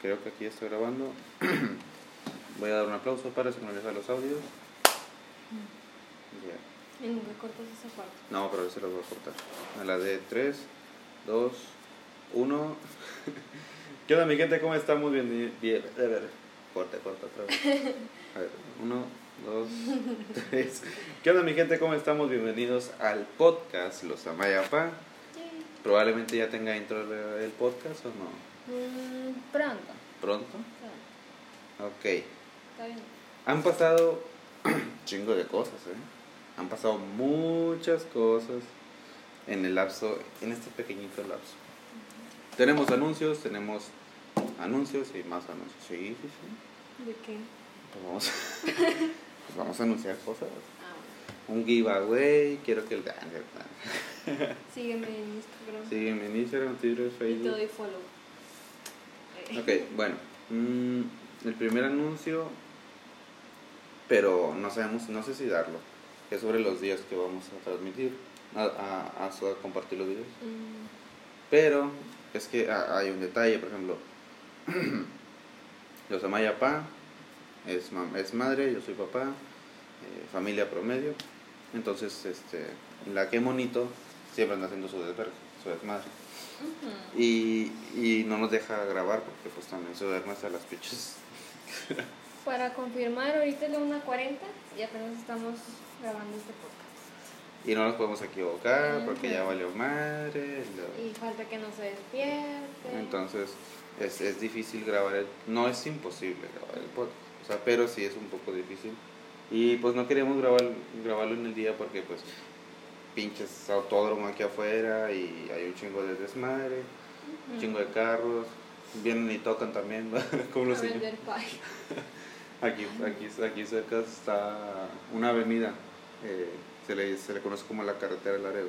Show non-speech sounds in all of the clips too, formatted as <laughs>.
Creo que aquí estoy grabando. <clears throat> Voy a dar un aplauso para sincronizar los audios. Ya. Y nunca cortas esa parte. No, pero a veces los voy a cortar. A la de 3, 2, 1. ¿Qué onda, mi gente? ¿Cómo estamos? Bien, bien. A ver, corta, corta otra vez. A ver, 1, 2, 3. ¿Qué onda, mi gente? ¿Cómo estamos? Bienvenidos al podcast Los Amayapa. Probablemente ya tenga intro el podcast o no. Mm, pronto. ¿Pronto? Sí, Ok. Está bien. Han pasado <clears throat> chingo de cosas, ¿eh? Han pasado muchas cosas en el lapso, en este pequeñito lapso. Tenemos anuncios, tenemos anuncios y más anuncios. Sí, sí, sí. ¿De qué? Pues vamos, <laughs> pues vamos a anunciar cosas. Ah, Un giveaway, quiero que el... Sígueme en <laughs> Instagram. Sígueme en Instagram, Twitter, Y te Facebook. doy follow. Ok, bueno. mm, el primer anuncio, pero no sabemos, no sé si darlo. Es sobre los días que vamos a transmitir, a, a, a, a compartir los videos. mm, Pero es que ha- hay un detalle, por ejemplo, <clears throat> los Amaya Pa es, es madre, yo soy papá, eh, familia promedio. Entonces, este, la que monito siempre anda haciendo su desvergue, su desmadre. Y, y no nos deja grabar porque pues también se duerme hasta las pinches. <laughs> Para confirmar, ahorita es la 1.40 y apenas estamos grabando este podcast. Y no nos podemos equivocar porque ya valió madre. lo- Y falta que no se despierte. Entonces es, es difícil grabar, el, no es imposible grabar el podcast, o sea, pero sí es un poco difícil. Y pues no queríamos grabar, grabarlo en el día porque pues pinches autódromo aquí afuera y hay un chingo de desmadre, un chingo de carros, vienen y tocan también, como los señores. Aquí, aquí, aquí cerca está una avenida, eh, se, le, se le conoce como la carretera del Laredo.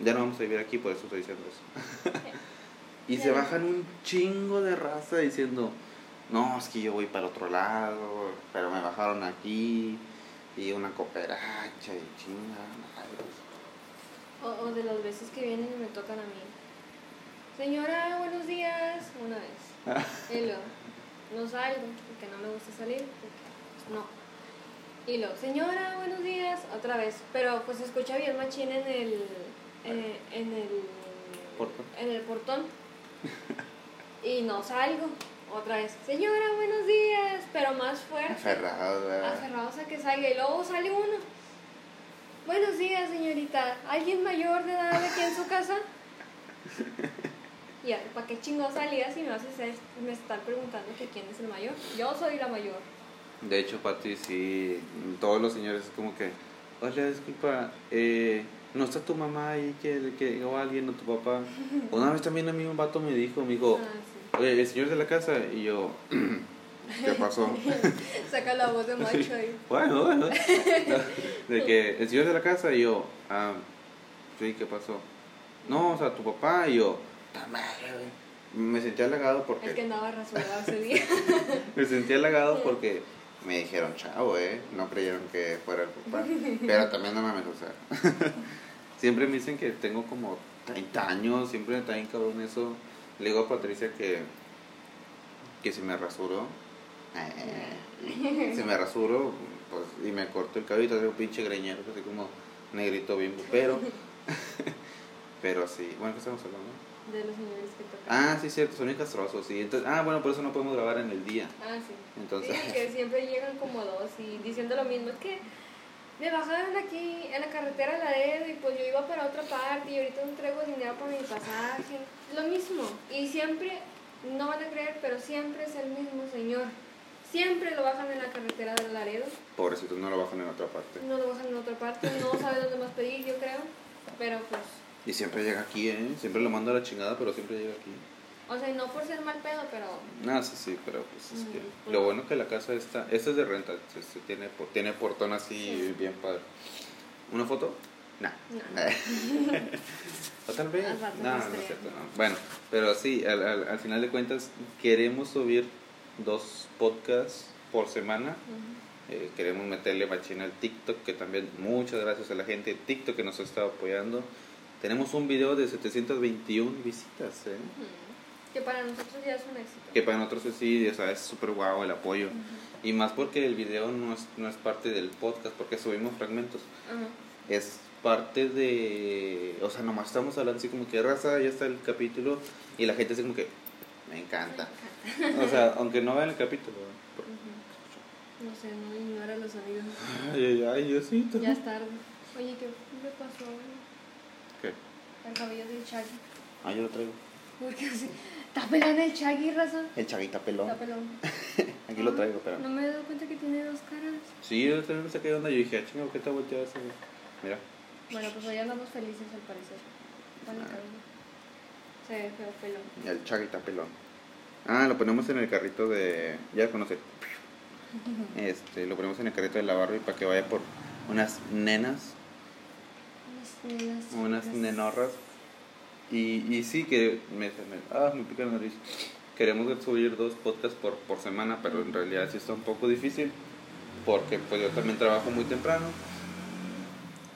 Ya no vamos a vivir aquí, por eso estoy diciendo eso. <laughs> y se bajan un chingo de raza diciendo, no, es que yo voy para otro lado, pero me bajaron aquí, y una cooperacha, y chinga, madre. O, o de las veces que vienen y me tocan a mí. Señora, buenos días. Una vez. <laughs> Y luego, no salgo, porque no me gusta salir, porque no. Y luego, señora, buenos días. Otra vez. Pero pues se escucha bien machín en el. eh, en el. ¿Portón? En el portón. Y no salgo. Otra vez, señora, buenos días. Pero más fuerte. Aferrado, ¿verdad? aferrados a que salga y luego sale uno. Buenos días, señorita. ¿Alguien mayor de edad aquí en su casa? Y ¿para qué chingo salías si me vas a hacer- me estar preguntando que quién es el mayor? Yo soy la mayor. De hecho, Pati, sí, todos los señores es como que, oye, disculpa, eh, ¿no está tu mamá ahí que, que, o alguien o tu papá? <laughs> Una vez también a mí un vato me dijo, me dijo, Ah, oye, el señor de la casa, y yo, <clears throat> ¿qué pasó? <laughs> Saca la voz de <laughs> macho ahí. bueno, bueno, <laughs> de que el señor de la casa, y yo, ah, sí, ¿qué pasó? No, o sea, tu papá, y yo. Me sentí halagado El que porque, andaba rasurado ese día. me sentí halagado porque me dijeron, chavo, eh, no creyeron que fuera el papá, pero también no mames, o sea, siempre me dicen que tengo como 30 años, siempre me bien cabrón eso, le digo a Patricia que, que si me rasuro, eh, si me rasuro, pues, y me corto el cabello, tengo un pinche greñero, así como negrito bimbo, pero, <laughs> pero sí, bueno, ¿qué estamos hablando? De los señores que tocan. Ah, sí, cierto, son castrosos, sí, entonces, ah, bueno, por eso no podemos grabar en el día, Ah, sí. entonces, Sí, que siempre llegan como dos y diciendo lo mismo. Es que me bajaron aquí en la carretera de Laredo y pues yo iba para otra parte y ahorita no traigo dinero para mi pasaje. Lo mismo. Y siempre, no van a creer, pero siempre es el mismo señor. Siempre lo bajan en la carretera de Laredo. pobrecitos no lo bajan en otra parte. No lo bajan en otra parte. No sabe dónde más pedir, yo creo. Pero pues, Y siempre llega aquí, ¿eh? Siempre lo mando a la chingada, pero siempre llega aquí. O sea, no por ser mal pedo, pero Ah, sí, sí, pero pues es que... Lo bueno que la casa está... Esta es de renta, se, se tiene, po- tiene portón así Sí. bien padre. ¿Una foto? Nah. No. <laughs> ¿O tal vez? No, no es cierto, no. Bueno, pero sí, al, al, al final de cuentas queremos subir dos podcasts por semana. Eh, queremos meterle machina al TikTok, que también muchas gracias a la gente de TikTok que nos ha estado apoyando. Tenemos un video de 721 visitas, ¿eh? ujú. Que para nosotros ya es un éxito. Que para nosotros sí, o sea, es súper guau el apoyo. Y más porque el video no es, no es parte del podcast, porque subimos fragmentos. Ajá. Es parte de. O sea, nomás estamos hablando así como que raza, ya está el capítulo. Y la gente así como que. Me encanta. O sea, aunque no vean el capítulo. Ujú. No sé, no ignora los sonidos. Ay, ay, ay, Diosito. Ya es tarde. Oye, ¿qué me pasó? ¿Qué? El cabello del Chaggy. Ah, yo lo traigo. ¿Por qué así? ¿Está pelón el Chaggy, raza? El chaguita pelón. Está pelón. <laughs> Aquí lo traigo, pero. No me he dado cuenta que tiene dos caras. Sí, yo también me saqué de onda. Yo dije, ah, chingo, ¿qué te volteado ese? güey?" Mira. Bueno, pues hoy andamos felices al parecer. Con el Ah. Se ve feo pelón. El chaguita pelón. Ah, lo ponemos en el carrito de. Ya conoce. <laughs> Este, lo ponemos en el carrito de la Barbie para que vaya por unas nenas, Unas nenas. unas nenorras. Y, y sí que me, me- ah, me pica la nariz. Queremos subir dos podcasts por, por semana, pero en realidad sí está un poco difícil. Porque pues yo también trabajo muy temprano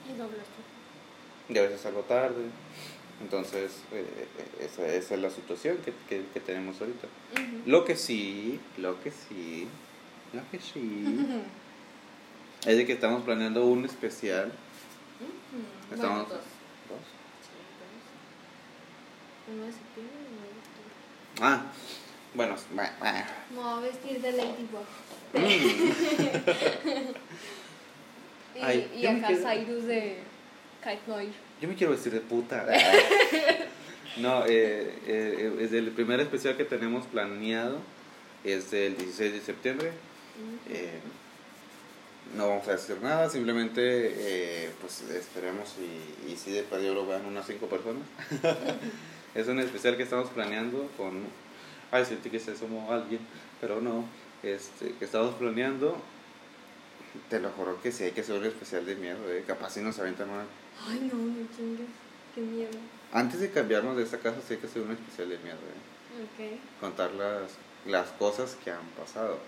Y doble y a veces salgo tarde. Entonces, eh, esa, esa es la situación que, que, que tenemos ahorita. Lo que sí, lo que sí, lo que sí, <laughs> es de que estamos planeando un especial. Ujú. Estamos- Bueno, 1 de septiembre y 9 de octubre. Ah, bueno, me voy a vestir de Ladybug. Mm. <laughs> y, y acá quiero... Cyrus de Kite Noir. Yo me quiero vestir de puta. <laughs> no, eh, eh, eh es el primer especial que tenemos planeado es del 16 de septiembre. Mm. Eh, no vamos a decir nada, simplemente eh, pues esperemos y, y si de perdido lo vean unas 5 personas. <laughs> es un especial que estamos planeando con... Ay, sentí que se somos alguien, pero no. Este, que estamos planeando. Te lo juro que sí hay que hacer un especial de miedo, eh. capaz si nos aventan una... Ay, no, no chingues. Qué miedo. Antes de cambiarnos de esta casa sí hay que hacer un especial de miedo, eh. Ok. contar las, las cosas que han pasado.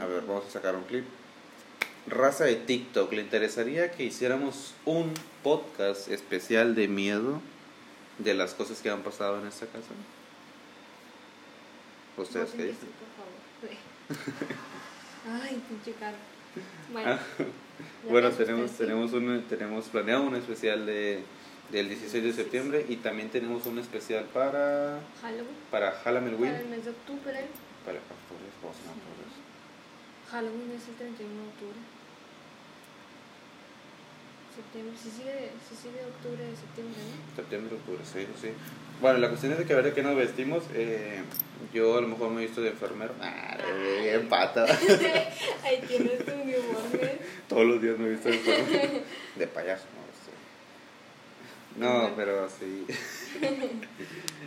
A ver, vamos a sacar un clip. Raza de TikTok, ¿le interesaría que hiciéramos un podcast especial de miedo de las cosas que han pasado en esta casa? ¿Ustedes qué dicen? <laughs> Ay, pinche caro. Bueno, Ah, <laughs> bueno, tenemos, tenemos, un, tenemos planeado un especial de, del 16 de septiembre y también tenemos un especial para, Halloween. para Halloween. Para el mes de octubre. Para, octubre, vamos a octubre. Halloween es el 31 de octubre. Septiembre. Si sigue, si sigue octubre, septiembre, ¿no? Septiembre, octubre, sí, sí. Bueno, la cuestión es de que a ver de qué nos vestimos. Eh, yo a lo mejor me he visto de enfermero. Ah, bien pata. <laughs> Ahí tienes tu uniforme. <laughs> Todos los días me he visto de enfermero. De payaso, no sé. No, pero sí. <laughs>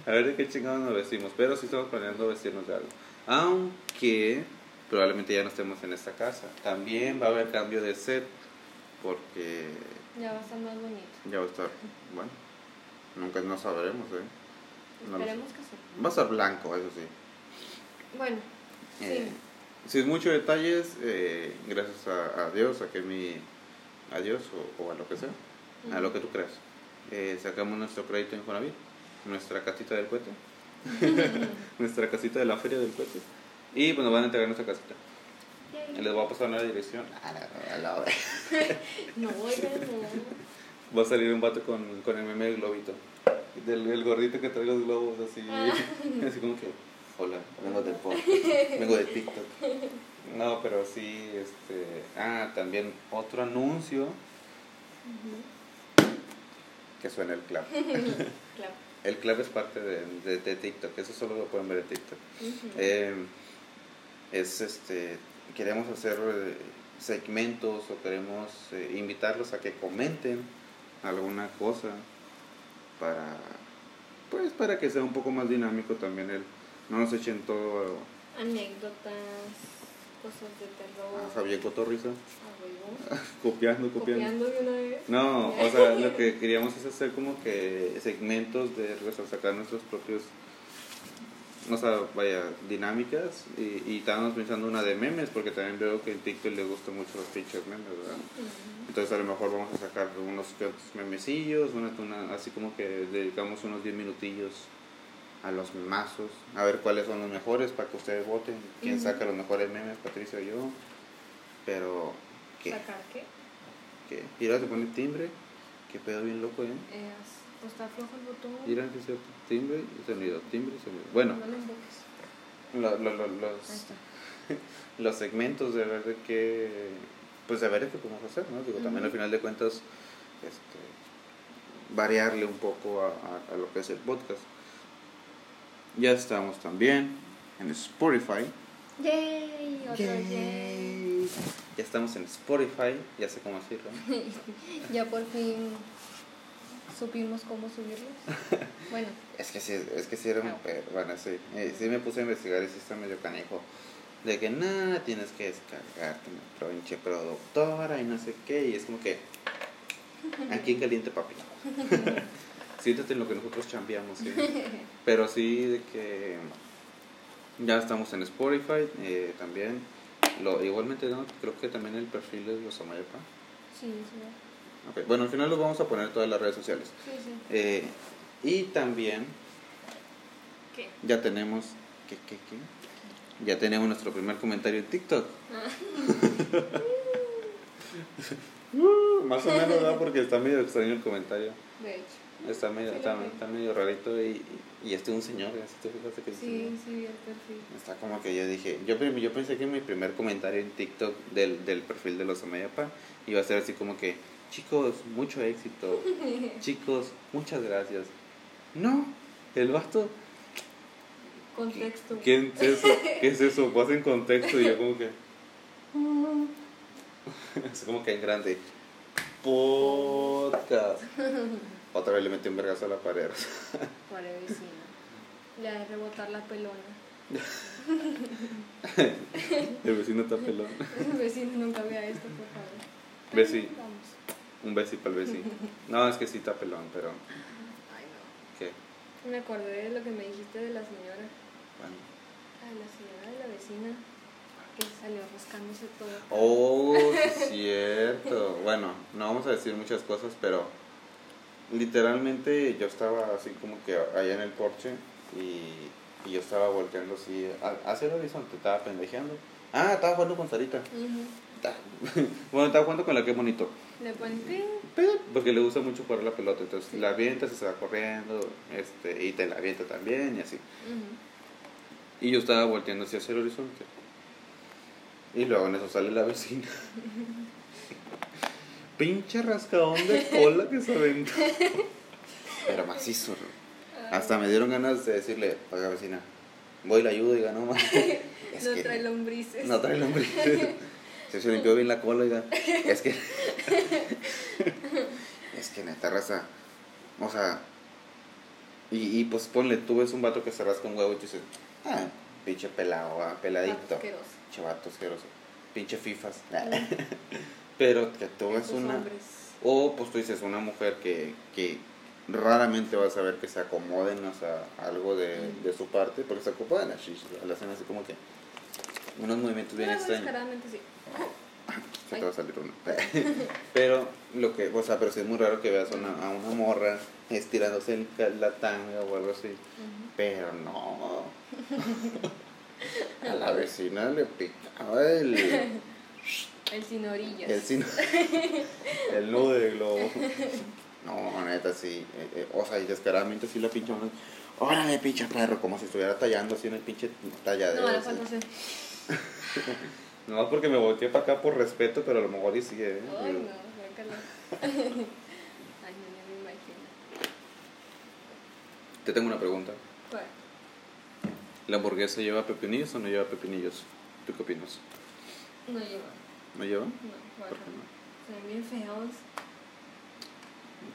A ver de qué chingados nos vestimos. Pero sí estamos planeando vestirnos de algo. Aunque probablemente ya no estemos en esta casa. También va a haber cambio de set. Porque Ya va a estar más bonito. ya va a estar. Bueno, nunca no sabremos, ¿eh? No. Esperemos que sí. Va a estar blanco, eso sí. Bueno, Eh, sí. sin muchos detalles, eh, gracias a, a Dios, a que mi. A Dios o, o a lo que sea, a lo que tú creas. Eh, sacamos nuestro crédito en Infonavit, nuestra casita del cohete, <laughs> <laughs> nuestra casita de la feria del cohete. Y pues nos van a entregar nuestra casita. Les voy a pasar una dirección. <laughs> No, no, no, No, oiga, no. Va a salir un vato con, con el meme del globito. Del el gordito que trae los globos así. Ah. <laughs> Así como que, hola, vengo del podcast, <laughs> vengo de TikTok. No, pero sí, este. Ah, también otro anuncio que suena el clap. Claro. El clap es parte de, de, de TikTok, eso solo lo pueden ver en TikTok. Eh, es este. Queremos hacer eh, segmentos o queremos eh, invitarlos a que comenten alguna cosa para. Pues para que sea un poco más dinámico también el. No nos echen todo Anécdotas, cosas de terror. a Javier Cotorriza. <laughs> Copiando, copiando. Copiando de una vez. No, o sea, lo que queríamos es hacer como que segmentos de o sea, sacar nuestros propios, o sea, vaya, dinámicas. Y, y estábamos pensando una de memes, porque también veo que en TikTok le gustan mucho los pinches memes, ¿verdad? Entonces a lo mejor vamos a sacar unos memecillos, una, una- así como que dedicamos unos 10 minutillos a los mazos, a ver cuáles son los mejores para que ustedes voten, quién saca los mejores memes, Patricia o yo. Pero, ¿qué? ¿Sacar qué? ¿Qué? Mira, se pone timbre, qué pedo bien loco, ¿eh? Está flojo el botón. Que cierto, timbre y sonido, timbre y sonido. Bueno, No lo lo- los, <laughs> los segmentos de ver de qué, pues de ver qué podemos hacer, ¿no? Digo, también al final de cuentas, este, variarle un poco a, a- a lo que es el podcast. Ya estamos también en Spotify. ¡Yay! Otro yay. Yay. Ya estamos en Spotify, ya sé cómo decirlo. <laughs> Ya por fin supimos cómo subirlos. <laughs> Bueno, Es que sí, es que sí era un perro, bueno, sí, eh, sí me puse a investigar y sí está medio canijo. De que nada, tienes que descargarte una pinche productora y no sé qué, y es como que aquí en caliente papi. <laughs> Siéntate en lo que nosotros chambeamos, ¿sí? <laughs> Pero sí de que ya estamos en Spotify eh, también. Lo, igualmente, ¿no? creo que también el perfil es los Amayepa. sí, sí. Ok, Bueno, al final los vamos a poner en todas las redes sociales. Sí, sí. Eh, y también ¿Qué? ya tenemos ¿qué, qué, qué? ya tenemos nuestro primer comentario en TikTok <laughs> Uh, más o menos ¿verdad? porque está medio extraño el comentario De hecho. está medio está, lo medio rarito y, y este es un señor ¿eh? ¿sí te fijaste que Sí, señor? sí, vi el perfil. está como que yo dije yo yo pensé que mi primer comentario en TikTok del, del perfil de los Amayapa iba a ser así como que chicos mucho éxito <laughs> chicos muchas gracias no el vato Contexto. ¿Qué es eso? ¿Qué es eso? Pues en contexto y yo como que... <laughs> Es como que en grande. Podcast. Otra vez le metí un vergazo a la pared. <laughs> Para el vecino. Le ha de rebotar la pelona. El vecino está pelón. El vecino nunca vea esto, por favor. Besi. Vamos. Un besi para el vecino. <laughs> No, es que sí está pelón, pero... Ay, no. ¿Qué? Me acordé de lo que me dijiste de la señora. Bueno. Ay, la señora de la vecina. Que salió rascándose todo. Oh, <laughs> es cierto. Bueno, no vamos a decir muchas cosas, pero... Literalmente yo estaba así como que allá en el porche y, y yo estaba volteando así a- hacia el horizonte, estaba pendejeando. Ah, estaba jugando con Sarita. Ta- <laughs> Bueno, estaba jugando con la que bonito. Le pones Porque le gusta mucho jugar la pelota. Entonces la avientas y se va corriendo. Este, y te la avienta también y así. Y yo estaba volteando hacia el horizonte. Y luego en eso sale la vecina. <laughs> Pinche rascadón de cola que se aventó. Pero macizo. ¿no? Hasta me dieron ganas de decirle, oiga vecina, voy y la ayudo y ganó más. No que- trae lombrices. No trae lombrices. <laughs> Se, se limpió bien la cola, oiga. Es que. <laughs> es que neta raza. O sea. Y, y pues ponle, tú ves un vato que se rasca un huevo y tú dices, ah, pinche pelado, ah, peladito. Asqueroso. Chavato asqueroso. Pinche fifas. <laughs> Pero que tú ves una. hombres. O pues tú dices una mujer que, que raramente vas a ver que se acomoden, o sea, algo de, de su parte, porque se acomodan shishis, le hacen así como que unos movimientos bien extraños. sí. Se te va a salir uno. <laughs> pero lo que, o sea, pero sí es muy raro que veas a una, a una morra estirándose el, la tanga o algo así. Pero no. <laughs> a la vecina le picaba el, <laughs> El sin orillas. el, sin- el nudo de globo. No, neta, sí. eh, eh, o sea, y descaradamente sí la pinche. Órale, pinche perro, como si estuviera tallando así en el pinche talladero. No, le así. No, porque me volteé para acá por respeto, pero a lo mejor y sigue. ¿eh? Ay, no. <laughs> Ay, no, me imagino. Te tengo una pregunta. ¿Cuál? ¿La hamburguesa lleva pepinillos o no lleva pepinillos? ¿Tú qué opinas? No lleva. ¿No lleva? No, ¿Por guácala. qué no? Se ven bien feos.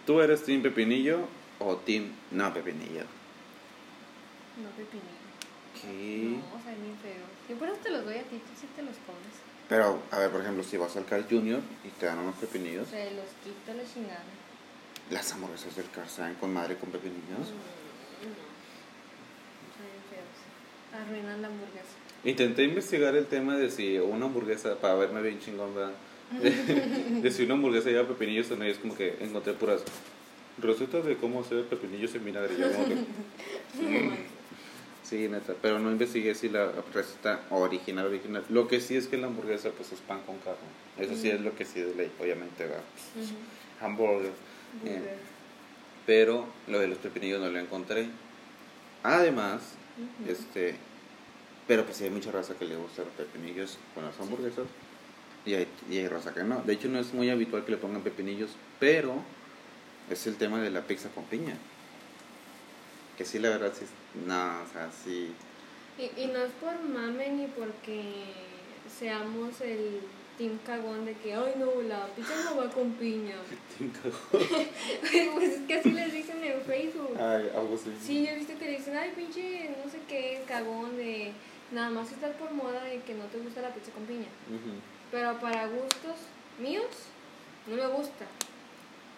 ¿Tú eres team pepinillo o team no pepinillo? No pepinillo. ¿Qué? No, se ven bien feos. Yo por eso te los doy a ti, tú sí te los comes. Pero, a ver, por ejemplo, si vas al Carl Junior y te dan unos pepinillos, Se los quita la chingada. las hamburguesas del Carl saben con madre con pepinillos. Mm, No. Arruinan la hamburguesa. Intenté investigar el tema de si una hamburguesa, para verme bien chingón, ¿verdad? De, <laughs> de si una hamburguesa lleva pepinillos o no, y es como que encontré puras recetas de cómo hacer pepinillos en vinagre. Yo como que, <laughs> mm, Sí, neta, pero no investigué si la receta original, original. Lo que sí es que la hamburguesa pues es pan con carne. Eso sí es lo que sí de ley, obviamente va. Hamburger. Burger. Eh, pero lo de los pepinillos no lo encontré. Además, este, pero pues sí hay mucha raza que le gusta los pepinillos con las hamburguesas. Y hay, y hay raza que no. De hecho no es muy habitual que le pongan pepinillos, pero es el tema de la pizza con piña. Que sí, la verdad, sí. No, o sea, sí. Y, y no es por mame ni porque seamos el team cagón de que, ay no, la pizza no va con piña. <laughs> <laughs> pues es que así les dicen en Facebook. Ay, algo así. Sí, yo he visto que le dicen, ay pinche, no sé qué, cagón de nada más estar por moda de que no te gusta la pizza con piña. Pero para gustos míos, no me gusta.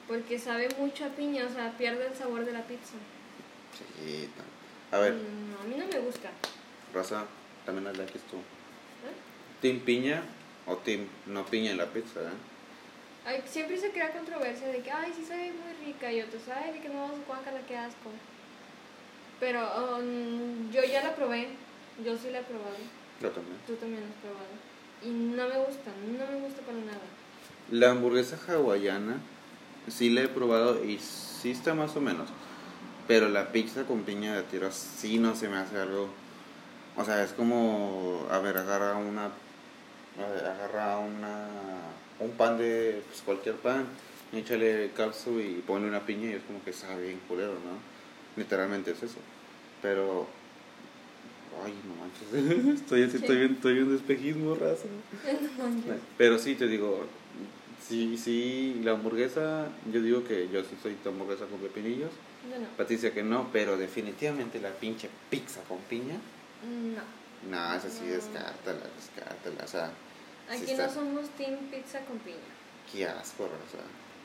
Porque sabe mucho a piña, o sea, pierde el sabor de la pizza. Sí, A ver, Mm, a mí no me gusta. raza, también la likes tú. ¿eh? ¿Team piña o team no piña en la pizza? eh? Ay, siempre se crea controversia de que, ay, sí sabe muy rica, y otros, ay, de que no, guácala, qué asco. Pero um, yo ya la probé, yo sí la he probado, Yo también. tú también la has probado. Y no me gusta, no me gusta para nada. La hamburguesa hawaiana sí la he probado y sí está más o menos. Pero la pizza con piña de tiro sí no se me hace algo. O sea, es como, a ver, agarra una, agarra una, un pan de, pues cualquier pan, échale calzo y ponle una piña y es como que sabe bien culero, ¿no? Literalmente es eso. Pero, ay, no manches, <laughs> estoy, así, estoy, bien, estoy bien de espejismo, raza. <laughs> Pero sí, te digo, sí, sí, la hamburguesa, yo digo que yo sí soy hamburguesa con pepinillos. No. Patricia que no, pero definitivamente la pinche pizza con piña, No. no, esa sí, No. descártala, descártala, o sea, sí Aquí está- no somos team pizza con piña. qué asco, o sea.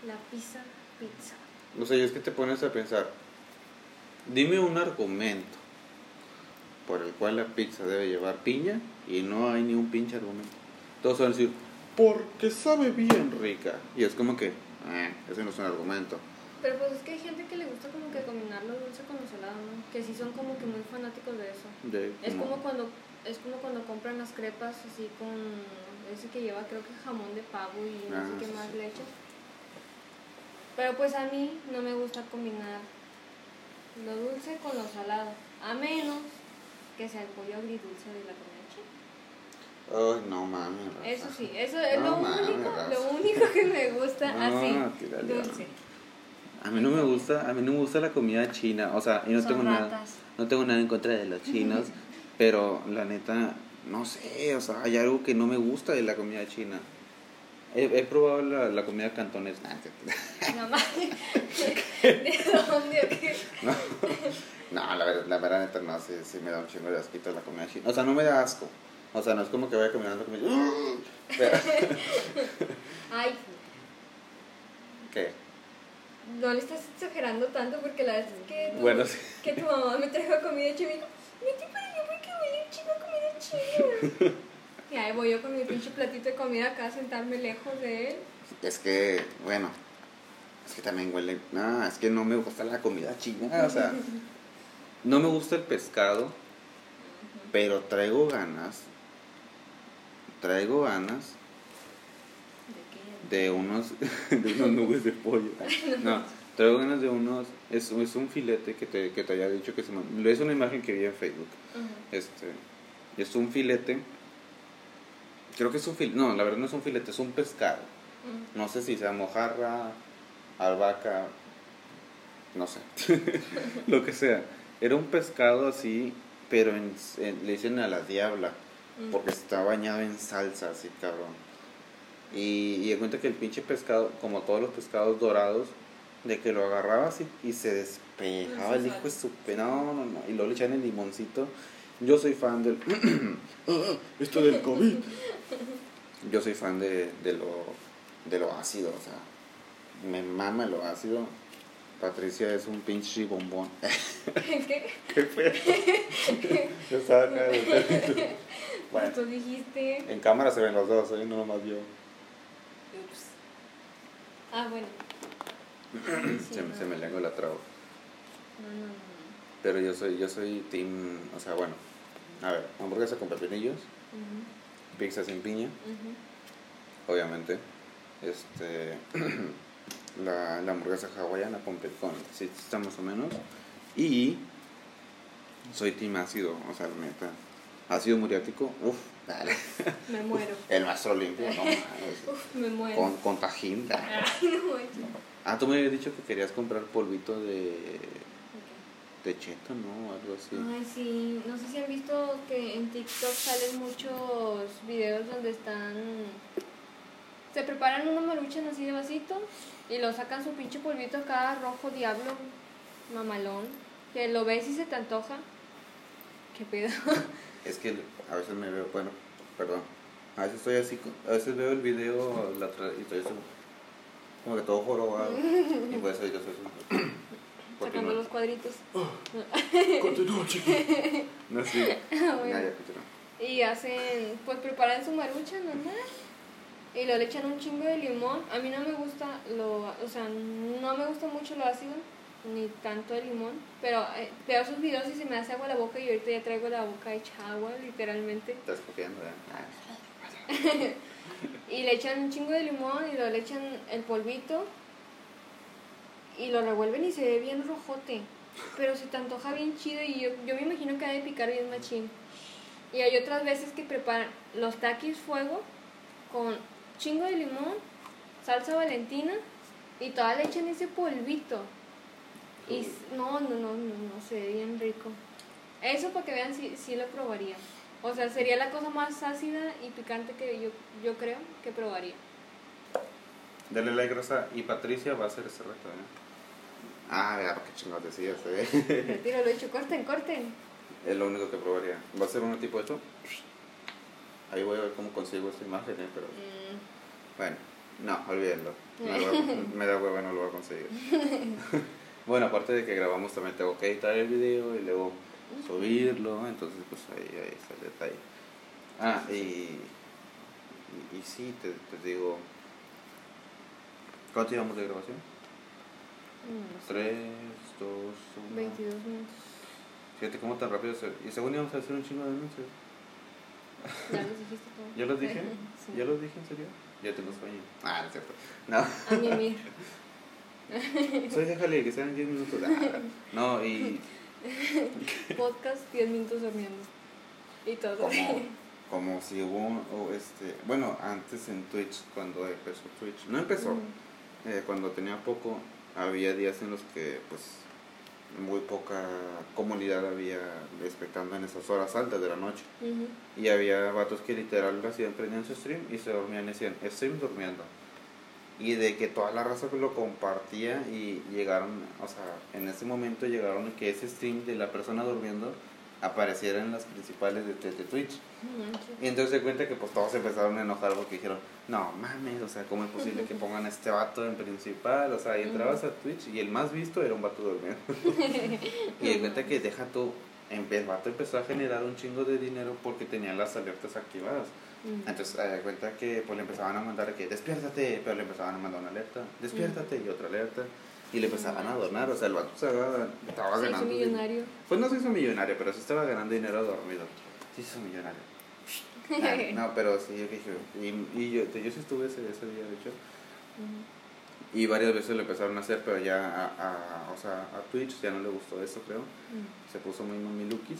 La pizza, pizza. O sea, y es que te pones a pensar, dime un argumento por el cual la pizza debe llevar piña y no hay ni un pinche argumento. Todos van a decir, porque sabe bien rica. Y es como que, eh, ese no es un argumento. Pero pues es que hay gente que le gusta como que combinar lo dulce con lo salado, ¿no? Que sí son como que muy fanáticos de eso. De, Es como cuando es como cuando compran las crepas así con ese que lleva creo que jamón de pavo y no Ah, sé qué sí, más sí. leche. Pero pues a mí no me gusta combinar lo dulce con lo salado, a menos que sea el pollo agridulce de la comida. Ay, no mames. raza. Eso sí, eso es No lo único, raza. lo único que me gusta <laughs> No, así, dulce. A mí no me gusta, a mí no me gusta la comida china, o sea, y no Son tengo nada, ratas. no tengo nada en contra de los chinos, pero la neta, no sé, o sea, hay algo que no me gusta de la comida china. He, he probado la, la comida cantonesa. <laughs> Nada más. ¿De dónde o qué? no, no, la verdad, la verdad neta no, sí, sí me da un chingo de asquito la comida china. O sea, no me da asco. O sea, no es como que vaya caminando comida. <laughs> Pero, Ay, ¿Qué? No le estás exagerando tanto porque la verdad es que tu, Bueno, sí. que tu mamá me trajo comida china y me dijo, vete para allá porque huele chino comida china. y ahí voy yo con mi pinche platito de comida acá a sentarme lejos de él. Es que, bueno, es que también huele. No, es que no me gusta la comida china. O sea, <laughs> no me gusta el pescado, pero traigo ganas. Traigo ganas ¿De unos, <laughs> de unas nubes de pollo. <laughs> No, traigo ganas de unos. Es, es un filete que te, que te había dicho que se me. Es una imagen que vi en Facebook. Este, es un filete. Creo que es un filete. No, la verdad no es un filete, es un pescado. No sé si sea mojarra, albahaca, no sé, <laughs> lo que sea. Era un pescado así, pero en- en- le dicen a la diabla, porque está bañado en salsa, así cabrón. Y, y de cuenta que el pinche pescado, como todos los pescados dorados, de que lo agarrabas y, y se despejaba el hijo de su pe- No, no, no. Y luego le echaban el limoncito. Yo soy fan del. <clears throat> Ah, esto del COVID. Yo soy fan de, de, lo, de lo ácido, o sea. Me mama lo ácido. Patricia es un pinche bombón. <laughs> ¿Qué? Qué feo. <laughs> Yo estaba acá de- Bueno, Tú dijiste. en cámara se ven los dos, ¿eh? no nomás yo. Ups. Ah, bueno. Sí, <clears throat> se, me- no. se me lengua la traba. No. Pero yo soy, yo soy team, o sea, bueno, a ver, hamburguesa con pepinillos, pizza sin piña, obviamente. Este, <clears throat> la, la hamburguesa hawaiana con con sí, está más o menos. Y soy team ácido, o sea, la neta. Ácido muriático, uff, dale. <laughs> Me muero. El maestro limpio, no mames. <laughs> Uf, me muero. Con, con tajín. Ay, <laughs> no manches. Ah, tú me habías dicho que querías comprar polvito de, Ok. de cheto, ¿no? Algo así. Ay, sí. No sé si han visto que en TikTok salen muchos videos donde están. Se preparan una maruchan así de vasito y lo sacan su pinche polvito acá rojo, diablo, mamalón. Que lo ves y se te antoja. ¿Qué pedo? Es que a veces me veo, bueno, perdón. A veces estoy así, a veces veo el video la tra- y estoy así, como que todo jorobado. y por eso yo soy así. <clears throat> Sacando los cuadritos. <laughs> Continúa, chiqui. No, sí. Ah, bueno. Ya, ya, continúa. Y hacen, pues preparan su marucha normal. Y luego le echan un chingo de limón. A mí no me gusta lo, o sea, no me gusta mucho lo ácido, ni tanto el limón. Pero eh, veo esos videos y se me hace agua la boca y ahorita ya traigo la boca hecha agua, literalmente. Estás copiando, ¿eh? <laughs> Y le echan un chingo de limón y luego le echan el polvito. Y lo revuelven y se ve bien rojote. Pero se te antoja bien chido y yo, yo me imagino que ha de picar bien machín. Y hay otras veces que preparan los taquis fuego con chingo de limón, salsa valentina y toda le echan ese polvito. Y s- no, no, no, no, no, se ve bien rico. Eso para que vean si, si lo probaría. O sea, sería la cosa más ácida y picante que yo, yo creo que probaría. Dale like, Rosa. Y Patricia va a hacer ese reto, ¿eh? Ah, ya, qué chingados decías, ¿eh? Retiro lo hecho, corten, corten. Es lo único que probaría. ¿Va a ser un tipo de esto? Ahí voy a ver cómo consigo esta imagen, ¿eh? Pero Mm, bueno, no, olvídenlo. Me, <laughs> me da hueva, no lo voy a conseguir. <laughs> bueno, aparte de que grabamos, también tengo que editar el video y luego subirlo. Entonces, pues ahí, ahí está el detalle. Ah, y, y, y sí, te, te digo. ¿Cuánto llevamos de grabación? no sé, 3, 2, 1. 22 minutos. Fíjate cómo tan rápido se... Y según íbamos a hacer un chingo de anuncios. Ya los dijiste todo. <laughs> ¿Ya los dije? <laughs> Sí. ¿Ya los dije en serio? Ya tengo sueño. Ah, no es cierto. No, A mí, mir. <laughs> <laughs> soy déjale que sean 10 minutos. Ah, No, y <laughs> Podcast 10 minutos durmiendo. Y todo. como, <laughs> como si hubo, o este, bueno, antes en Twitch, cuando empezó Twitch, no empezó, Ujú. eh, cuando tenía poco, había días en los que, pues, muy poca comunidad había espectando en esas horas altas de la noche. Ujú. Y había vatos que literal lo hacían, prendían su stream y se dormían y decían, stream durmiendo. Y de que toda la raza lo compartía y llegaron, o sea, en ese momento llegaron que ese stream de la persona durmiendo apareciera en las principales de, de- de Twitch. Y entonces se cuenta que pues todos empezaron a enojar porque dijeron, no mames, o sea, ¿cómo es posible que <laughs> pongan a este vato en principal? O sea, y entrabas a Twitch y el más visto era un vato durmiendo. <laughs> y de cuenta que deja tú, el vato empezó a generar un chingo de dinero porque tenía las alertas activadas. Mm. Entonces, eh, cuenta que pues, le empezaban a mandar que despiértate, pero le empezaban a mandar una alerta, despiértate y otra alerta. Y le empezaban a donar, o sea, el vato estaba, estaba Se hizo ganando. millonario. Pues no se hizo millonario, pero sí estaba ganando dinero dormido. Sí se hizo millonario. Ah, <laughs> no, pero sí, yo dije, y, y yo, yo sí estuve ese, ese día, de hecho. Y varias veces lo empezaron a hacer, pero ya a, a, o sea, a Twitch ya no le gustó eso, creo. Se puso muy mamilukis.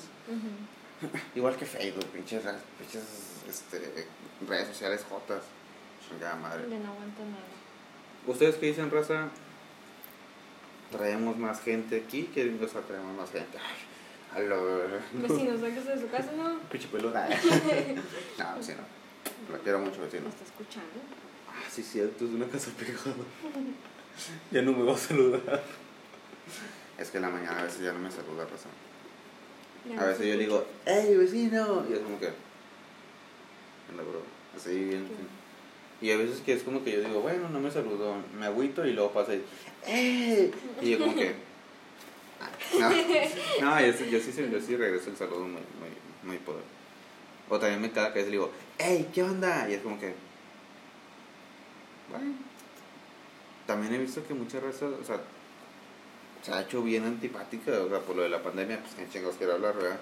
Igual que Facebook, pinches, pinches este, redes sociales jotas. Chingada madre. Ya no aguanta nada. ¿Ustedes qué dicen, raza? Traemos más gente aquí, que o sea, traemos más gente. Ay, a lo... Vecinos, sáquese de su casa, ¿no? <laughs> Pinche peluda. <laughs> no, vecino. Lo quiero mucho, ¿Me vecino. está escuchando? Ah, sí, cierto, es una casa pegada. <laughs> ya no me va a saludar. Es que en la mañana a veces ya no me saluda, raza. A no veces yo digo, ¡Ey, vecino! Y es como que. Anda, bro. Así bien. Y a veces que es como que yo digo, bueno, no me saludó, me agüito y luego pasa y, ¡Ey! Y yo como que. <laughs> No, no yo, sí- yo, sí, yo sí regreso el saludo muy, muy, muy poder. O también me cada vez le digo, ¡Ey, qué onda! Y es como que. Bueno. También he visto que muchas o sea, se ha hecho bien antipática, o sea, por lo de la pandemia, pues que chingos quiero hablar, ¿verdad?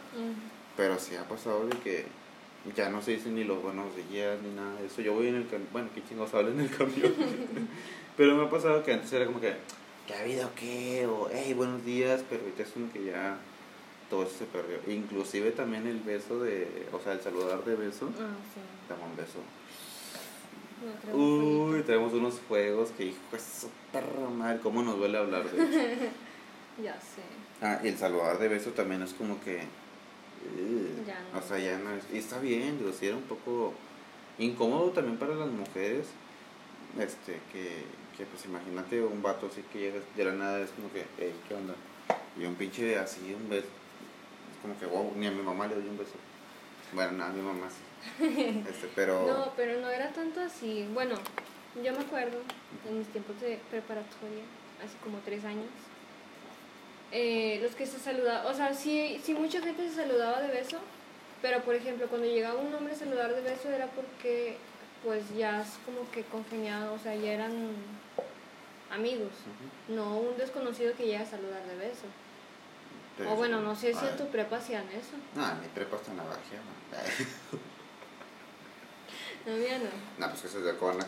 Pero sí ha pasado de que ya no se dicen ni los buenos días ni nada de eso. Yo voy en el camión, bueno, qué chingados hablan en el camión. <laughs> pero me ha pasado que antes era como que, ¿qué ha habido qué? O, hey, buenos días, pero ahorita es como que ya todo eso se perdió. Inclusive también el beso de, o sea, el saludar de beso, Ah, sí. dame un beso. No, Uy, tenemos unos juegos que, hijo, es súper mal. ¿Cómo nos duele hablar de eso? <laughs> Ya sé. Ah, y el saludar de beso también es como que. eh, Ya no. O sea, ya no es. Y está bien, digo, sí era un poco incómodo también para las mujeres. Este, que, que pues imagínate un vato así que llega de la nada, es como que, hey, ¿qué onda? Y un pinche así, un beso. Es como que, wow, ni a mi mamá le doy un beso. Bueno, no, a mi mamá sí. <laughs> Este, pero. No, pero no era tanto así. Bueno, yo me acuerdo en mis tiempos de preparatoria, así como tres años, eh, los que se saludaban, o sea, sí, sí mucha gente se saludaba de beso, pero por ejemplo, cuando llegaba un hombre a saludar de beso era porque pues ya es como que congeniado, o sea, ya eran amigos, no un desconocido que llega a saludar de beso. O bueno, no sé si en tu prepa hacían eso. No, mi prepa está en la bajía, <laughs> No, mía no. No, pues que soy de Cona.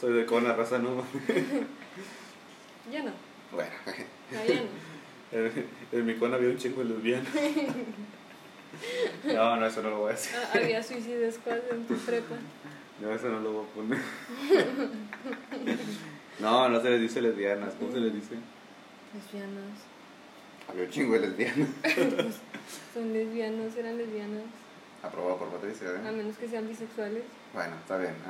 soy de Cona, raza, no. <laughs> Ya no. Bueno, No, ya no. En, en mi Cona había un chingo de lesbiana. <laughs> No, no, eso no lo voy a decir. Ah, Había suicidio squad en tu prepa. No, eso no lo voy a poner. No, no se les dice lesbianas. ¿Cómo se les dice? Lesbianas. Había un chingo de lesbianas. <laughs> Son lesbianos, eran lesbianas. Aprobado por Patricia, A ¿eh? menos que sean bisexuales. Bueno, está bien. <laughs>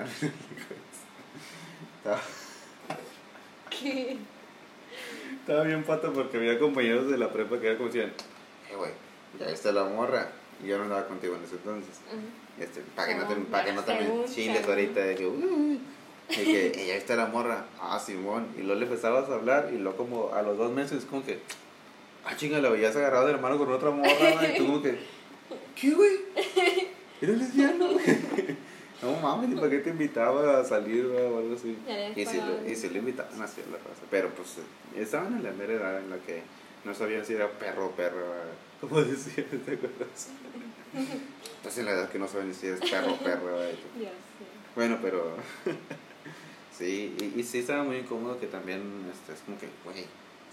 ¿Qué? Estaba bien pato porque había compañeros de la prepa que era como decían, eh, güey, ya está la morra. Y yo no andaba contigo en ese entonces. Este, para que no te, para que no te me chiles ahorita de que, uy, de que "Eh, ya está la morra, ah, Simón, y luego le empezabas a hablar y luego como a los dos meses como que, ah, chinga, la veías agarrado de la mano con otra morra, güey", y tú como que, ¿qué, güey? ¿Eres lesbiano? <laughs> no mames, para qué te invitaba a salir o algo así. Y si, pagaban. lo, y si lo invitaban así a la raza, pero pues eh, estaban en la mera edad en la que no sabían si era perro o perra, ¿cómo <laughs> decían? ¿Te acuerdas? Estás en la edad que no saben si eres perro o perra, sé. Bueno, pero <laughs> sí, y, y sí estaba muy incómodo que también este, es como que, güey,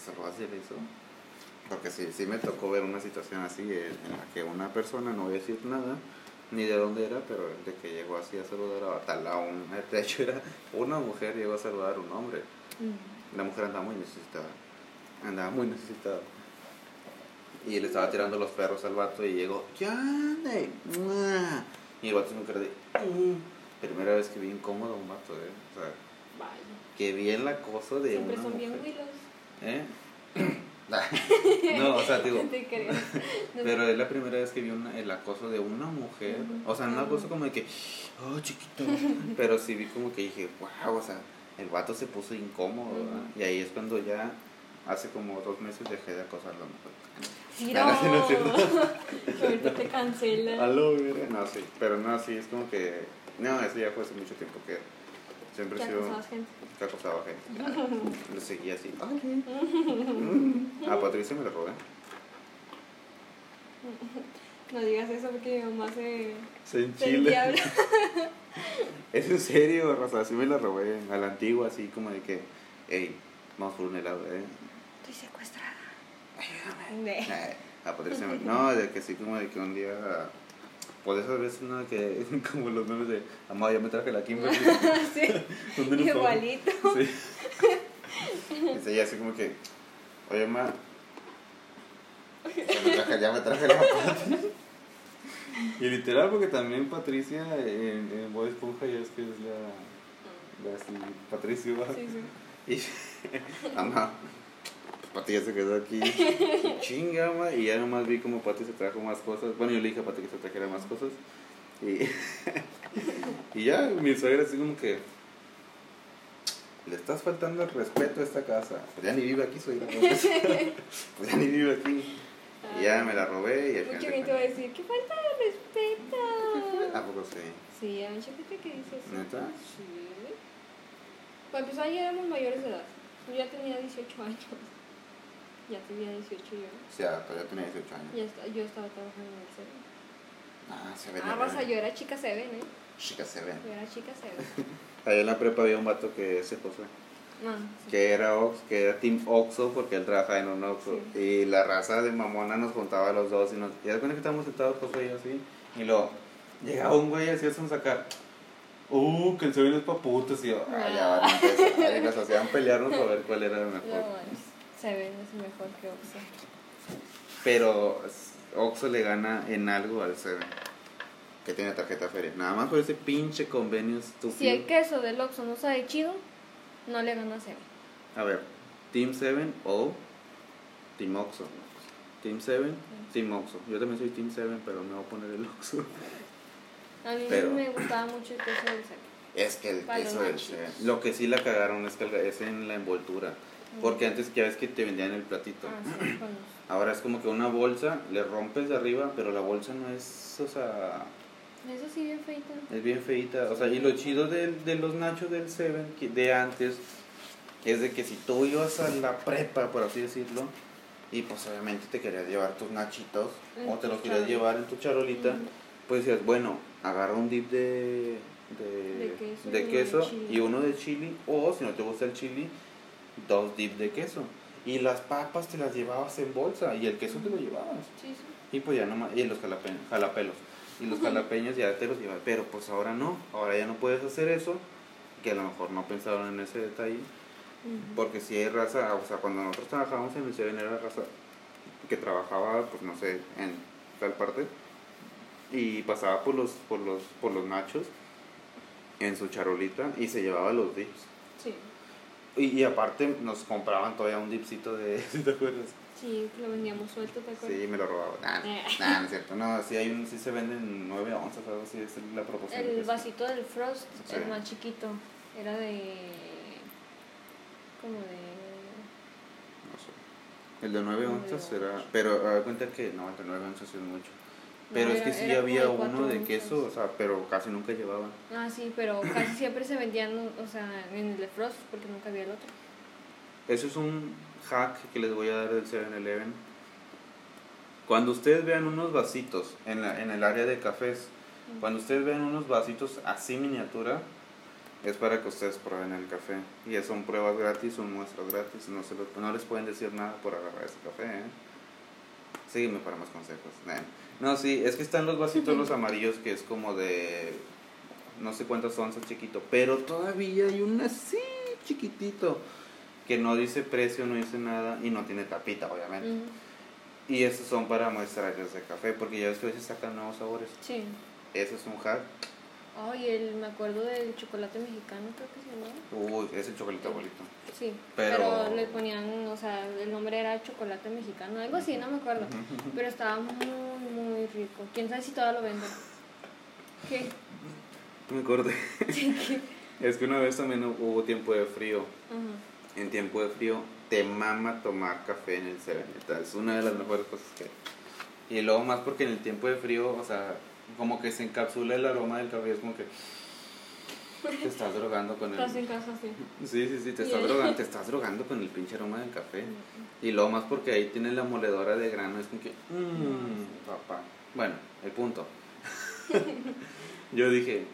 ¿se lo va a hacer eso? Porque sí, sí me tocó ver una situación así en, en la que una persona, no voy a decir nada, ni de dónde era, pero de que llegó así a saludar a tal a un, de hecho era una mujer llegó a saludar a un hombre. Mm. La mujer andaba muy necesitada, andaba muy necesitada. Y le estaba tirando los perros al vato y llegó, ¿qué onda? Y ¡mua! Y el vato se me quedó de, "Mm". Primera vez que vi incómodo un vato, ¿eh? O sea, Vaya. que vi el acoso de Siempre una son bien huilos. ¿Eh? <laughs> no, o sea, digo, Te creo. No, pero es la primera vez que vi una- el acoso de una mujer. O sea, no Ujú. acoso como de que, oh, chiquito. <laughs> Pero sí vi como que dije, wow, o sea, el vato se puso incómodo. Y ahí es cuando ya, hace como dos meses dejé de acosar a la <laughs> mujer. Sí, no no. Ahorita te cancela. Aló. No, sí, pero no, sí, es como que, no, eso ya fue hace mucho tiempo que siempre Ya sido gente. que acosaba gente. <laughs> Lo seguía así. A <laughs> Patricia me la robé. No digas eso porque mi mamá se, Se endiabla. <laughs> Es en serio, Raza, así me la robé a la antigua, así como de que, hey, vamos por un helado, ¿eh? Estoy secuestrada. Ayúdame. De- A Patricia me- No, de que sí, como de que un día, pues esas veces, ¿no? Que <laughs> como los memes de, amado, ya me traje la Kimberly. <laughs> sí, ¿Dónde nos vamos?" igualito. <laughs> Sí. Dice ella así como que, oye, ma, ya me traje, ya me traje la Pati. Y literal, porque también Patricia en, en Bob Esponja ya es que es la, la así, Patricio, ¿va? Sí, sí. Y, pues Pati ya se quedó aquí. <laughs> Chinga, ma. Y ya nomás vi como Pati se trajo más cosas. Bueno, yo le dije a Pati que se trajera más cosas. Y, <laughs> y ya, mi suegra así como que. Le estás faltando el respeto a esta casa. Pues ya ni vive aquí, suegra. ¿no? <laughs> Pues ya ni vive aquí. Y ya me la robé y al final. gente va a decir, ¿qué falta de respeto? ¿A poco sí? Sí, hay mucha gente que dice eso. ¿Neta? Sí. Para empezar, ya éramos mayores de edad. Yo ya tenía 18 años. Ya tenía 18 yo. O sea, todavía tenía 18 años. Ya está- yo estaba trabajando en el Seven. Ah, se ve Ah, raza, yo era chica Seven, ¿eh? Chicas se ven. Yo era chica Seven. <laughs> Ahí en la prepa había un vato que ese José. No, sí. que era Ox, que era Team Oxo porque él trabajaba en un Oxo Sí. y la raza de mamona nos juntaba a los dos y nos y de cuenta que estábamos sentados José y yo así y luego llegaba un güey así a sacar uh que el sueño es pa' putos y yo ay ya van a empezar", y nos hacían pelearnos para ver cuál era el No, mejor. Seven es mejor que Oxxo. pero Oxo le gana en algo al Seven que tiene tarjeta feria nada más por ese pinche convenio estúpido Si el queso del Oxxo no sabe chido, no le gana a Seven. A ver, Team 7 o Team Oxo. Team 7, Team Oxo. Yo también soy Team 7, pero me voy a poner el Oxo. A mí Pero- me gustaba mucho el queso del Seven. Es que el queso del. 7. Lo que sí la cagaron es que es en la envoltura. Porque antes ya ves que te vendían el platito. Ah, sí, los- Ahora es como que una bolsa, le rompes de arriba, pero la bolsa no es, o sea, Eso sí, bien feito. es bien feita. O sea, y lo chido de, de los nachos del 7 que- de antes es de que si tú ibas a la prepa, por así decirlo, y pues obviamente te querías llevar tus nachitos En o te los querías llevar en tu charolita, Ujú. pues decías, bueno, agarra un dip de, de, De queso de queso y uno de chili, o si no te gusta el chili, dos dips de queso. Y las papas te las llevabas en bolsa y el queso te lo llevabas. Sí, sí. Y pues ya nomás, y los jalapeños, jalapelos. Y los jalapeños ya te los llevas. Pero pues ahora no, ahora ya no puedes hacer eso. Que a lo mejor no pensaron en ese detalle. Porque si hay raza, o sea, cuando nosotros trabajábamos en el Seven era raza que trabajaba, pues no sé, en tal parte. Y pasaba por los, por los, por los nachos en su charolita y se llevaba los dips. Sí. Y, y aparte nos compraban todavía un dipsito de, <laughs> ¿sí te acuerdas? Sí, lo vendíamos suelto, ¿te acuerdas? Sí, me lo robaba. Nah, Eh. nah, no es cierto. No, sí, hay un, sí se venden 9 onzas, algo así, es la proporción. El vasito del Frost, Sí. el más chiquito, era de. como de. No sé. El de 9 Nueve onzas onzas. era. Pero a cuenta que no, el de 9 onzas es mucho. Pero es que sí había uno de queso, o sea, pero casi nunca llevaban. Ah, sí, pero <clears throat> casi siempre se vendían, o sea, en el de Frost, porque nunca había el otro. Eso es un hack que les voy a dar del 7-Eleven. Cuando ustedes vean unos vasitos en, la, en el área de cafés, cuando ustedes vean unos vasitos así miniatura, es para que ustedes prueben el café. Y son pruebas gratis, son muestras gratis. No, se los- no les pueden decir nada por agarrar ese café. ¿eh? Sígueme para más consejos. Nah. No, sí, es que están los vasitos los amarillos que es como de no sé cuántas onzas chiquito, pero todavía hay un así chiquitito que no dice precio, no dice nada y no tiene tapita, obviamente. Y esos son para muestrarios de café, porque ya ves que a veces sacan nuevos sabores. Sí. Ese es un hack. Ay, el, me acuerdo del chocolate mexicano, creo que se llamaba. Uy, es el chocolate abuelito. Sí, Pero- pero... le ponían, o sea, el nombre era chocolate mexicano, algo así, no me acuerdo. Pero estaba muy, muy rico. Quién sabe si todavía lo venden. ¿Qué? Me acordé. <laughs> es que una vez también hubo tiempo de frío. Ajá. En tiempo de frío te mama tomar café en el Seven. neta, Es una de las mejores cosas que. Y luego más porque en el tiempo de frío, o sea, como que se encapsula el aroma del café. Es como que te estás drogando con Estás el... en casa, sí. Sí, sí, sí, te estás, drogando, te estás drogando con el pinche aroma del café. Y luego más porque ahí tiene la moledora de grano, es como que, mmm, papá. Bueno, el punto. <laughs> Yo dije,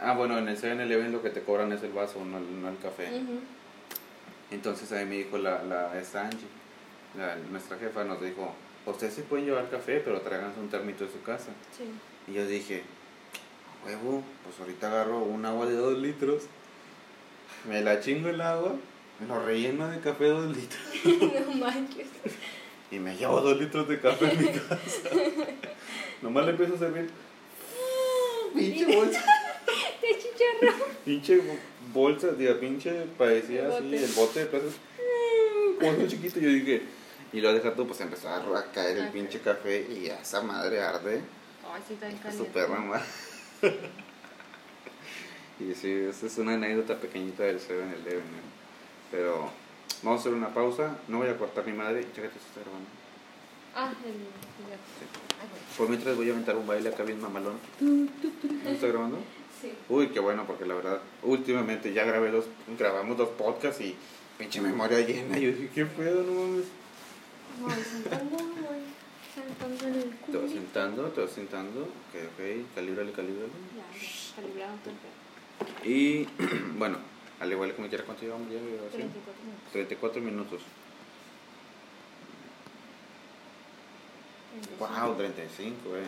ah, bueno, en el 7-Eleven lo que te cobran es el vaso, no el, no el café. Entonces ahí me dijo la, la esta Angie, la- nuestra jefa, nos dijo, ustedes sí pueden llevar café, pero tráiganse un termito de su casa. Sí. Y yo dije, huevo, pues ahorita agarro un agua de dos litros, me la chingo el agua, me lo relleno de café dos litros <laughs> no manches. y me llevo dos litros de café en mi <laughs> casa. Nomás le empiezo a servir. Pinche bolsa, <laughs> ¡Qué chicharro! pinche bolsa, diga, pinche parecía así, el bote de plástico. Como un chiquito, yo dije, y lo deja tú, pues empezó a caer el pinche café y a esa madre arde. Ay, sí, está caliente. su perra madre. <laughs> y sí, esa es una anécdota pequeñita del 7-Eleven. ¿no? Pero vamos a hacer una pausa. No voy a cortar mi madre. Chécate si está grabando. Ah, el. bueno. Por mientras voy a aventar un baile acá bien mamalón. ¿No está grabando? Sí. Uy, qué bueno, porque la verdad, últimamente ya grabé dos, grabamos dos podcasts y pinche memoria llena. Yo dije, ¿qué pedo? No mames. Voy sentando, voy sentando en el Te culo. vas sentando, te vas sentando. Ok, ok, calíbrale, calíbrale. Ya, calibrado, perfecto. Y <clears throat> bueno, al igual que me quiera, ¿cuánto llevamos ya de grabación? 34 minutos. 34 minutos. 35. Wow, 35, eh.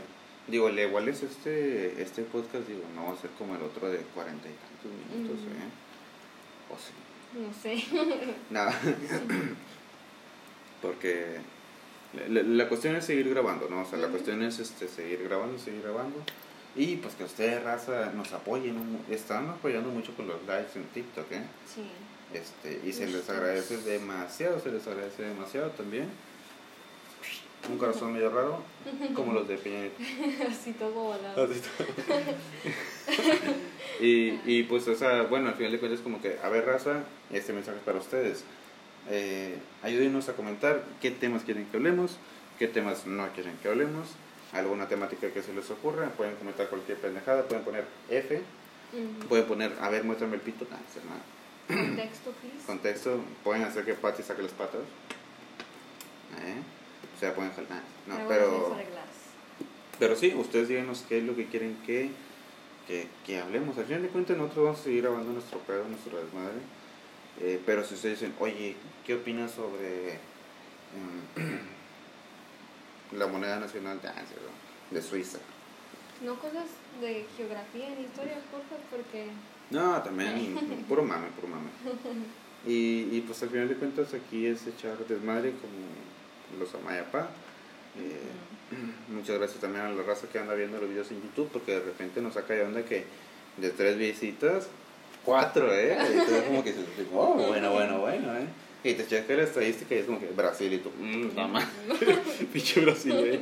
Digo, al igual es este, este podcast, digo, no va a ser como el otro de 40 y tantos minutos, Ujú. eh. O sí. No sé. Nada. <laughs> Porque la, la- cuestión es seguir grabando, ¿no? O sea, la cuestión es este, seguir grabando, seguir grabando. Y pues que ustedes, raza, nos apoyen. Están apoyando mucho con los likes en TikTok, ¿eh? Sí. Este, y se les agradece demasiado, se les agradece demasiado también. Un corazón medio raro, <laughs> como los de Peña. Así todo volado. <laughs> <laughs> y, y pues, o sea, bueno, al final de cuentas, como que, a ver, raza, este mensaje es para ustedes. Eh, ayúdenos a comentar qué temas quieren que hablemos, qué temas no quieren que hablemos, alguna temática que se les ocurra. Pueden comentar cualquier pendejada, pueden poner F, pueden poner, a ver, muéstrame el pito, nah, hacer nada. Contexto, please. Contexto, pueden hacer que Patty saque las patas. ¿Eh? O sea, pueden jalar. No, Pero pero. sí, ustedes díganos qué es lo que quieren que, que, que hablemos. Al final de cuentas, nosotros vamos a seguir grabando nuestro pedo, nuestro desmadre. Eh, pero si ustedes dicen, oye, ¿qué opinas sobre em, <clears throat> la moneda nacional de, de Suiza? No cosas de geografía ni historia, porfa, porque No, también, puro mame, puro mame. Y, y pues al final de cuentas, aquí es echar desmadre como los Amayapá. Eh, Muchas gracias también a la raza que anda viendo los videos en YouTube, porque de repente nos saca de onda que de tres visitas, cuatro, ¿eh? <laughs> Tú como que oh, bueno, bueno, bueno, ¿eh? Y te checa la estadística y es como que Brasil y tú, mmm, no más, <laughs> pinche brasileño.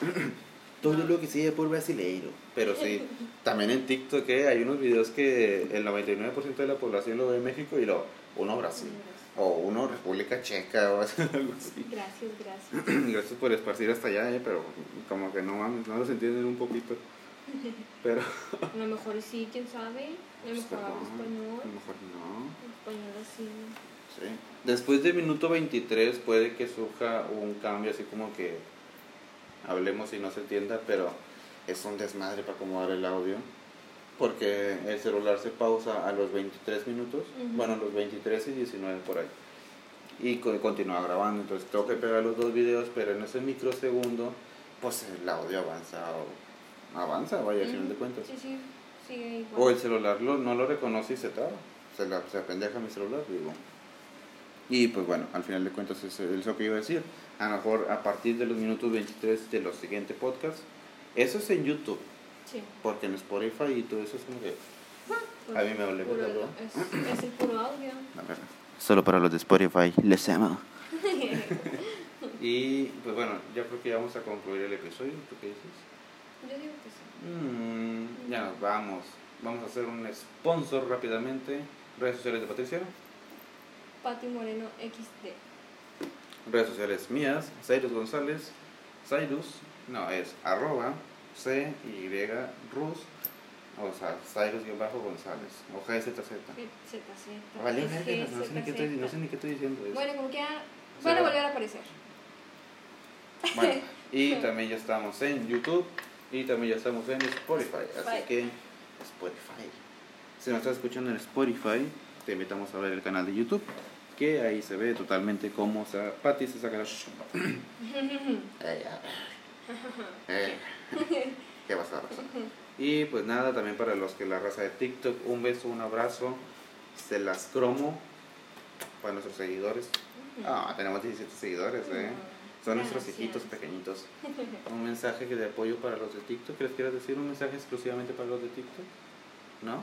<laughs> Todo lo que sigue por brasileiro. Pero sí, también en TikTok ¿eh? hay unos videos que el 99% de la población lo ve en México y lo uno Brasil. O uno República Checa o algo así. Gracias, gracias. <clears throat> Gracias por esparcir hasta allá, eh, pero como que no mames, no los entienden un poquito. Pero, A lo mejor sí, quién sabe. A lo pues, mejor perdón, a español. lo mejor no. Español así. Sí. Después de minuto 23 puede que surja un cambio así como que hablemos y no se entienda, pero es un desmadre para acomodar el audio. Porque el celular se pausa a los 23 minutos, bueno, los 23 y 19 por ahí. Y co- continúa grabando, entonces tengo que pegar los dos videos, pero en ese microsegundo, pues el audio avanza o avanza, vaya, al final de Ujú. cuentas. Sí, sí, sigue igual. O el celular lo- no lo reconoce y se traba. Se, la, se apendeja mi celular, digo. Y pues bueno, al final de cuentas es es lo que iba a decir. A lo mejor a partir de los minutos 23 de los siguientes podcasts. Eso es en YouTube, Sí. porque en Spotify y todo eso es como que... pues, A mí me vale es, es el puro audio. A ver, solo para los de Spotify, les amo. Y pues bueno, yo creo que ya vamos a concluir el episodio. ¿Tú qué dices? Yo digo que sí. Mm, ya nos vamos. Vamos a hacer un sponsor rápidamente. Redes sociales de Patricia. Pati Moreno XD. Redes sociales mías, Cyrus González, Cyrus, no, es arroba C Y Rus, o sea, Cyrus bajo González, o GZZ. ZZ. Vale, no, sé ni qué estoy, no sé ni qué estoy diciendo. Bueno, como que van a volver a aparecer. Bueno, y <laughs> también ya estamos en YouTube y también ya estamos en Spotify, así que Spotify. Si nos estás escuchando en Spotify, te invitamos a ver el canal de YouTube, que ahí se ve totalmente cómo sa- Patty se saca la... Eh, <laughs> eh, <laughs> ¿Qué vas a pasar? Y pues nada, también para los que la raza de TikTok, un beso, un abrazo, se las cromo para nuestros seguidores. Ah, tenemos 17 seguidores, eh. Son nuestros hijitos pequeñitos. Un mensaje de apoyo para los de TikTok. ¿Les quieres decir un mensaje exclusivamente para los de TikTok? ¿No?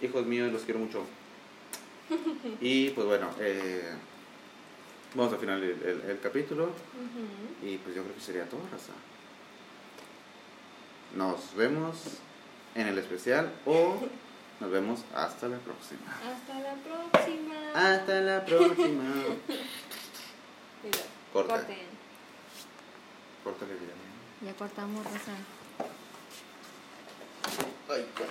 Hijos míos, los quiero mucho. <laughs> Y pues bueno, eh, vamos a final el, el- el capítulo. Y pues yo creo que sería todo, raza. Nos vemos en el especial o <laughs> nos vemos hasta la próxima. Hasta la próxima. Hasta la próxima. <laughs> Corta. Corten. Córtale bien. Ya cortamos, Rosa. Ay, ca-